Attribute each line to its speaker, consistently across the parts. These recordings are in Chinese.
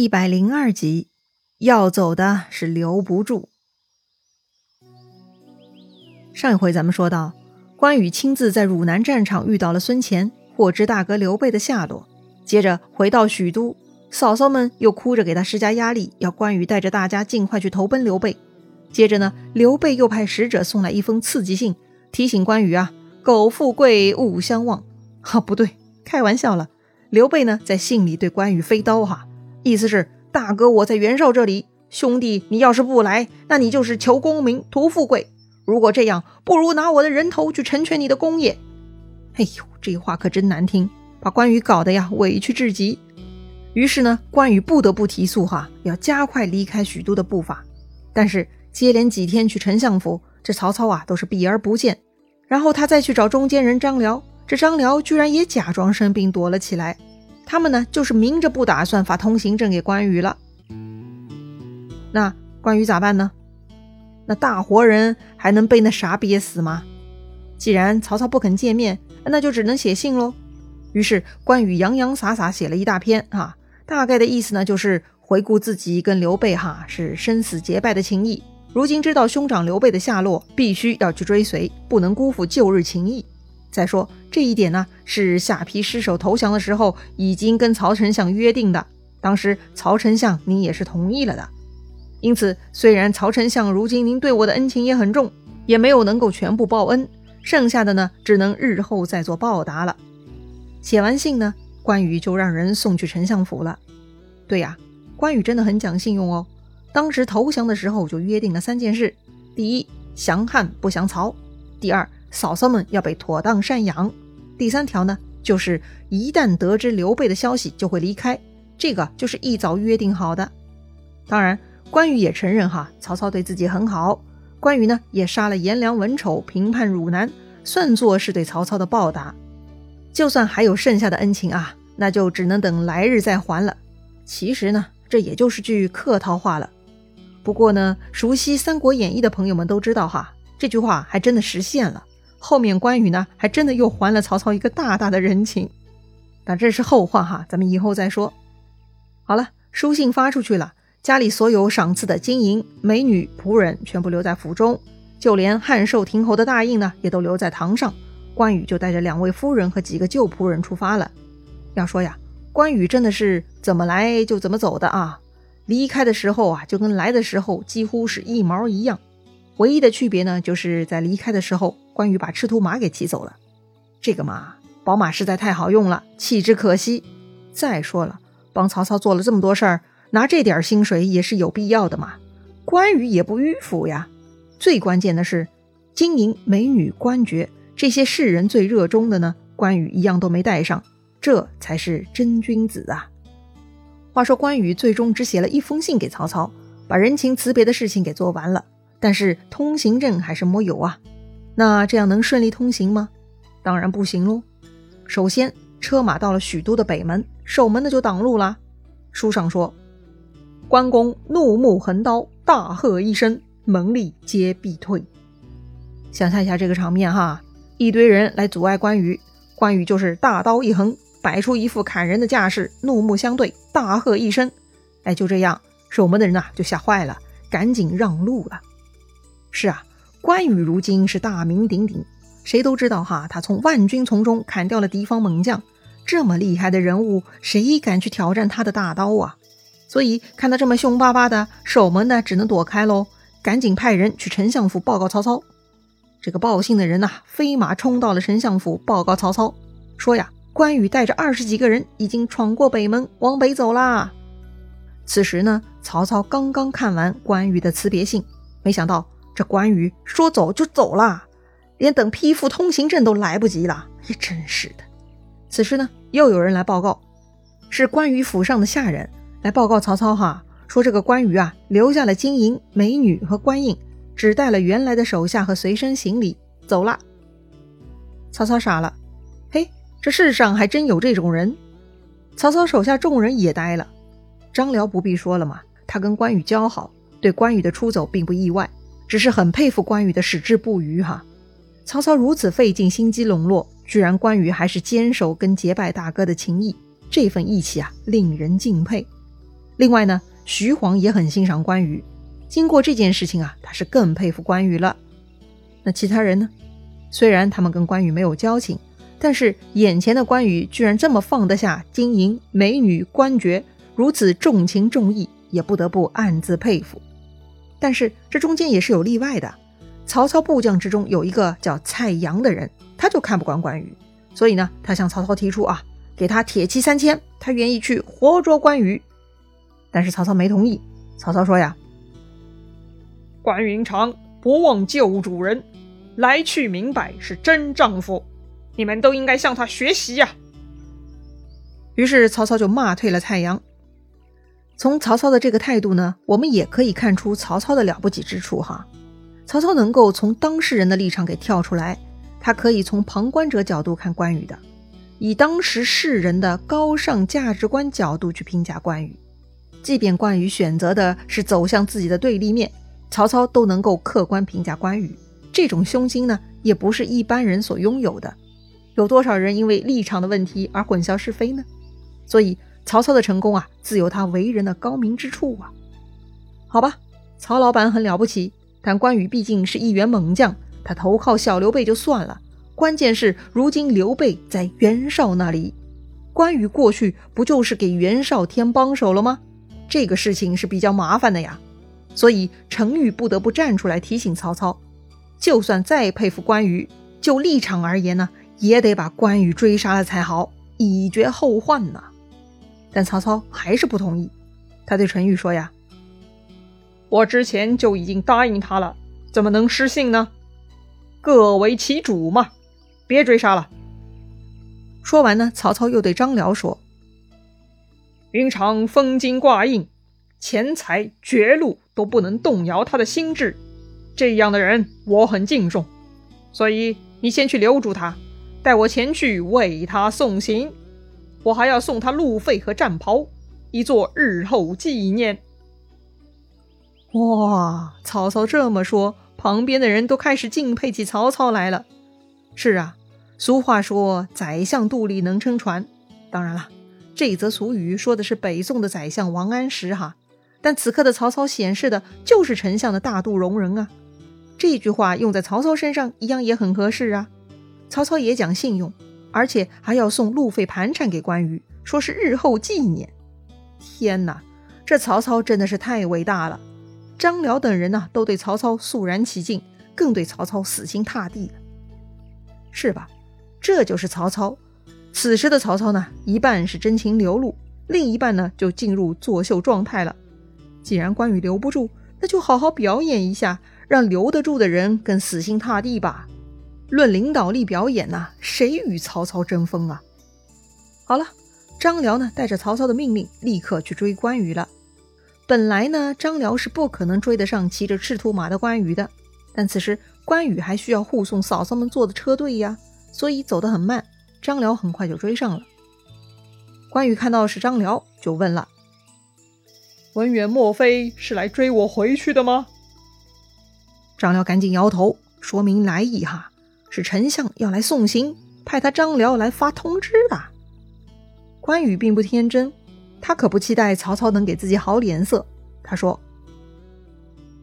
Speaker 1: 一百零二集，要走的是留不住。上一回咱们说到，关羽亲自在汝南战场遇到了孙乾，获知大哥刘备的下落。接着回到许都，嫂嫂们又哭着给他施加压力，要关羽带着大家尽快去投奔刘备。接着呢，刘备又派使者送来一封刺激信，提醒关羽啊，苟富贵勿相忘。哈，不对，开玩笑了。刘备呢，在信里对关羽飞刀哈。意思是，大哥我在袁绍这里，兄弟你要是不来，那你就是求功名图富贵。如果这样，不如拿我的人头去成全你的功业。哎呦，这话可真难听，把关羽搞得呀委屈至极。于是呢，关羽不得不提速哈，要加快离开许都的步伐。但是接连几天去丞相府，这曹操啊都是避而不见。然后他再去找中间人张辽，这张辽居然也假装生病躲了起来。他们呢，就是明着不打算发通行证给关羽了。那关羽咋办呢？那大活人还能被那啥憋死吗？既然曹操不肯见面，那就只能写信喽。于是关羽洋洋洒洒写了一大篇啊，大概的意思呢，就是回顾自己跟刘备哈是生死结拜的情谊，如今知道兄长刘备的下落，必须要去追随，不能辜负旧日情谊。再说这一点呢，是下邳失守投降的时候已经跟曹丞相约定的。当时曹丞相您也是同意了的，因此虽然曹丞相如今您对我的恩情也很重，也没有能够全部报恩，剩下的呢，只能日后再做报答了。写完信呢，关羽就让人送去丞相府了。对呀，关羽真的很讲信用哦。当时投降的时候就约定了三件事：第一，降汉不降曹；第二，嫂嫂们要被妥当赡养。第三条呢，就是一旦得知刘备的消息，就会离开。这个就是一早约定好的。当然，关羽也承认哈，曹操对自己很好。关羽呢，也杀了颜良、文丑，平叛汝南，算作是对曹操的报答。就算还有剩下的恩情啊，那就只能等来日再还了。其实呢，这也就是句客套话了。不过呢，熟悉《三国演义》的朋友们都知道哈，这句话还真的实现了。后面关羽呢，还真的又还了曹操一个大大的人情，但这是后话哈，咱们以后再说。好了，书信发出去了，家里所有赏赐的金银、美女、仆人全部留在府中，就连汉寿亭侯的大印呢，也都留在堂上。关羽就带着两位夫人和几个旧仆人出发了。要说呀，关羽真的是怎么来就怎么走的啊！离开的时候啊，就跟来的时候几乎是一毛一样。唯一的区别呢，就是在离开的时候，关羽把赤兔马给骑走了。这个马，宝马实在太好用了，弃之可惜。再说了，帮曹操做了这么多事儿，拿这点薪水也是有必要的嘛。关羽也不迂腐呀。最关键的是，金银美女、官爵这些世人最热衷的呢，关羽一样都没带上，这才是真君子啊。话说，关羽最终只写了一封信给曹操，把人情辞别的事情给做完了。但是通行证还是没有啊，那这样能顺利通行吗？当然不行喽。首先，车马到了许都的北门，守门的就挡路了。书上说，关公怒目横刀，大喝一声，门吏皆必退。想象一下这个场面哈，一堆人来阻碍关羽，关羽就是大刀一横，摆出一副砍人的架势，怒目相对，大喝一声，哎，就这样，守门的人呐就吓坏了，赶紧让路了。是啊，关羽如今是大名鼎鼎，谁都知道哈。他从万军丛中砍掉了敌方猛将，这么厉害的人物，谁敢去挑战他的大刀啊？所以看他这么凶巴巴的，守门的只能躲开喽，赶紧派人去丞相府报告曹操。这个报信的人呐，飞马冲到了丞相府报告曹操，说呀，关羽带着二十几个人已经闯过北门，往北走啦。此时呢，曹操刚刚看完关羽的辞别信，没想到。这关羽说走就走了，连等批复通行证都来不及了，也真是的。此时呢，又有人来报告，是关羽府上的下人来报告曹操哈，说这个关羽啊，留下了金银、美女和官印，只带了原来的手下和随身行李走了。曹操傻了，嘿，这世上还真有这种人。曹操手下众人也呆了。张辽不必说了嘛，他跟关羽交好，对关羽的出走并不意外。只是很佩服关羽的矢志不渝哈，曹操如此费尽心机笼络，居然关羽还是坚守跟结拜大哥的情谊，这份义气啊，令人敬佩。另外呢，徐晃也很欣赏关羽。经过这件事情啊，他是更佩服关羽了。那其他人呢？虽然他们跟关羽没有交情，但是眼前的关羽居然这么放得下金银美女官爵，如此重情重义，也不得不暗自佩服。但是这中间也是有例外的。曹操部将之中有一个叫蔡阳的人，他就看不惯关羽，所以呢，他向曹操提出啊，给他铁骑三千，他愿意去活捉关羽。但是曹操没同意。曹操说呀。
Speaker 2: 关云长不忘旧主人，来去明白是真丈夫，你们都应该向他学习呀。
Speaker 1: 于是曹操就骂退了蔡阳。从曹操的这个态度呢，我们也可以看出曹操的了不起之处哈。曹操能够从当事人的立场给跳出来，他可以从旁观者角度看关羽的，以当时世人的高尚价值观角度去评价关羽，即便关羽选择的是走向自己的对立面。曹操都能够客观评价关羽，这种胸襟呢，也不是一般人所拥有的。有多少人因为立场的问题而混淆是非呢？所以曹操的成功啊，自有他为人的高明之处啊。好吧，曹老板很了不起，但关羽毕竟是一员猛将，他投靠小刘备就算了，关键是如今刘备在袁绍那里，关羽过去不就是给袁绍添帮手了吗？这个事情是比较麻烦的呀。所以程昱不得不站出来提醒曹操，就算再佩服关羽，就立场而言呢，也得把关羽追杀了才好，以绝后患呐。但曹操还是不同意，他对程昱说呀：“
Speaker 2: 我之前就已经答应他了，怎么能失信呢？各为其主嘛，别追杀了。”
Speaker 1: 说完呢，曹操又对张辽说：“
Speaker 2: 云长风金挂印。”钱财绝路都不能动摇他的心智，这样的人我很敬重，所以你先去留住他，带我前去为他送行，我还要送他路费和战袍，以作日后纪念。
Speaker 1: 哇！曹操这么说，旁边的人都开始敬佩起曹操来了。是啊，俗话说“宰相肚里能撑船”，当然了，这则俗语说的是北宋的宰相王安石哈。但此刻的曹操显示的就是丞相的大度容人啊！这句话用在曹操身上一样也很合适啊！曹操也讲信用，而且还要送路费盘缠给关羽，说是日后纪念。天哪，这曹操真的是太伟大了！张辽等人呢，都对曹操肃然起敬，更对曹操死心塌地了，是吧？这就是曹操。此时的曹操呢，一半是真情流露，另一半呢就进入作秀状态了。既然关羽留不住，那就好好表演一下，让留得住的人更死心塌地吧。论领导力表演呐，谁与曹操争锋啊？好了，张辽呢，带着曹操的命令，立刻去追关羽了。本来呢，张辽是不可能追得上骑着赤兔马的关羽的，但此时关羽还需要护送嫂嫂们坐的车队呀，所以走得很慢。张辽很快就追上了。关羽看到是张辽，就问了。
Speaker 2: 文远莫非是来追我回去的吗？
Speaker 1: 张辽赶紧摇头，说明来意哈，是丞相要来送行，派他张辽来发通知的。关羽并不天真，他可不期待曹操能给自己好脸色。他说：“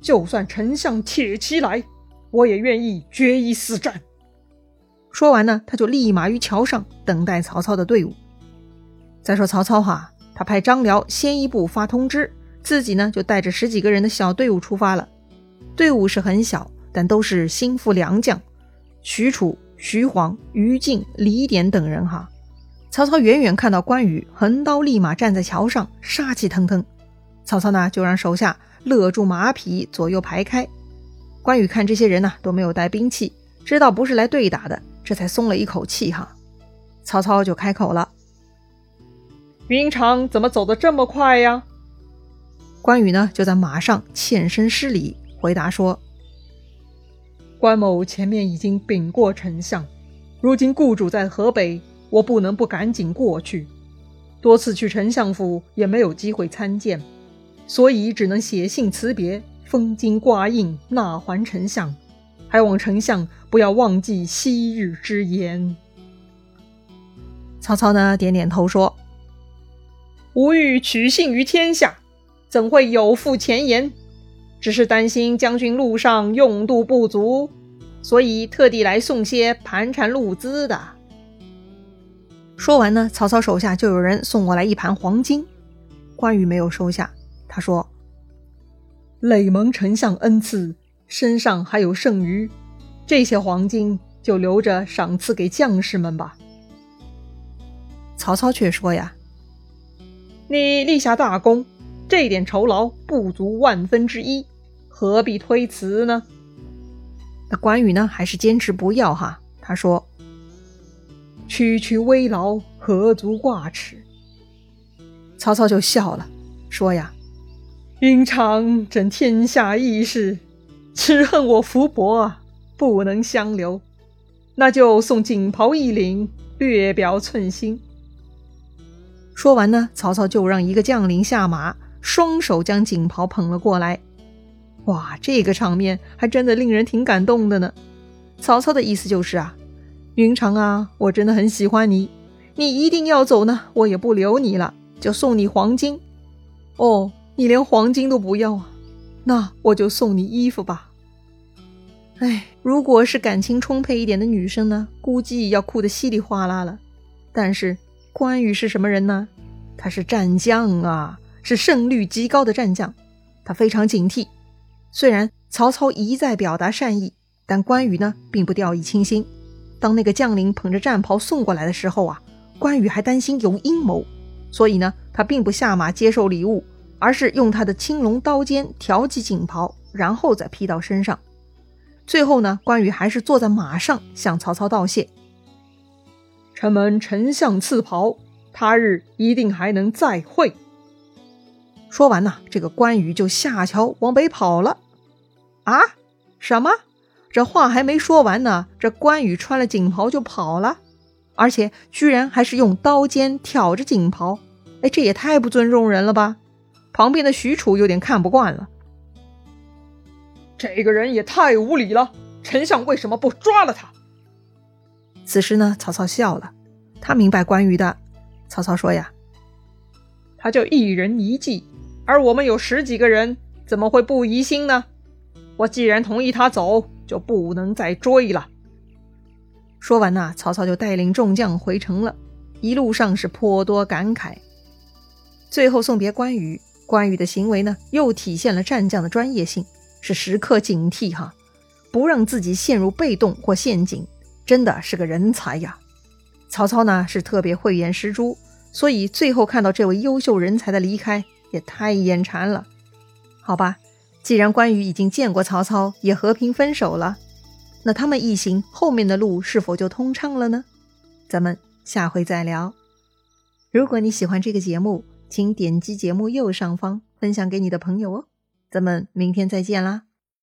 Speaker 2: 就算丞相铁骑来，我也愿意决一死战。”
Speaker 1: 说完呢，他就立马于桥上等待曹操的队伍。再说曹操哈。他派张辽先一步发通知，自己呢就带着十几个人的小队伍出发了。队伍是很小，但都是心腹良将，许褚、徐晃、于禁、李典等人哈。曹操远远看到关羽横刀立马站在桥上，杀气腾腾。曹操呢就让手下勒住马匹，左右排开。关羽看这些人呢都没有带兵器，知道不是来对打的，这才松了一口气哈。曹操就开口了。
Speaker 2: 云长怎么走得这么快呀？
Speaker 1: 关羽呢，就在马上欠身施礼，回答说：“
Speaker 2: 关某前面已经禀过丞相，如今雇主在河北，我不能不赶紧过去。多次去丞相府也没有机会参见，所以只能写信辞别，封金挂印，纳还丞相。还望丞相不要忘记昔日之言。”
Speaker 1: 曹操呢，点点头说。
Speaker 2: 吾欲取信于天下，怎会有负前言？只是担心将军路上用度不足，所以特地来送些盘缠路资的。
Speaker 1: 说完呢，曹操手下就有人送过来一盘黄金，关羽没有收下。他说：“
Speaker 2: 累蒙丞相恩赐，身上还有剩余，这些黄金就留着赏赐给将士们吧。”
Speaker 1: 曹操却说：“呀，
Speaker 2: 你立下大功，这点酬劳不足万分之一。”何必推辞呢？
Speaker 1: 那关羽呢？还是坚持不要哈？他说：“
Speaker 2: 区区微劳，何足挂齿？”
Speaker 1: 曹操就笑了，说：“呀，
Speaker 2: 云长整天下义士，只恨我福薄啊，不能相留。那就送锦袍一领，略表寸心。”
Speaker 1: 说完呢，曹操就让一个将领下马，双手将锦袍捧了过来。哇，这个场面还真的令人挺感动的呢。曹操的意思就是啊，云长啊，我真的很喜欢你，你一定要走呢，我也不留你了，就送你黄金。哦，你连黄金都不要啊？那我就送你衣服吧。哎，如果是感情充沛一点的女生呢，估计要哭得稀里哗啦了。但是关羽是什么人呢？他是战将啊，是胜率极高的战将，他非常警惕。虽然曹操一再表达善意，但关羽呢并不掉以轻心。当那个将领捧着战袍送过来的时候啊，关羽还担心有阴谋，所以呢他并不下马接受礼物，而是用他的青龙刀尖挑起锦袍，然后再披到身上。最后呢，关羽还是坐在马上向曹操道谢：“
Speaker 2: 承蒙丞相赐袍，他日一定还能再会。”
Speaker 1: 说完呢，这个关羽就下桥往北跑了。啊，什么？这话还没说完呢，这关羽穿了锦袍就跑了，而且居然还是用刀尖挑着锦袍。哎，这也太不尊重人了吧！旁边的许褚有点看不惯了，
Speaker 2: 这个人也太无礼了。丞相为什么不抓了他？
Speaker 1: 此时呢，曹操笑了，他明白关羽的。曹操说呀：“
Speaker 2: 他就一人一计，而我们有十几个人，怎么会不疑心呢？”我既然同意他走，就不能再追了。
Speaker 1: 说完呢，曹操就带领众将回城了。一路上是颇多感慨。最后送别关羽，关羽的行为呢，又体现了战将的专业性，是时刻警惕哈，不让自己陷入被动或陷阱，真的是个人才呀。曹操呢是特别慧眼识珠，所以最后看到这位优秀人才的离开，也太眼馋了。好吧。既然关羽已经见过曹操，也和平分手了，那他们一行后面的路是否就通畅了呢？咱们下回再聊。如果你喜欢这个节目，请点击节目右上方分享给你的朋友哦。咱们明天再见啦！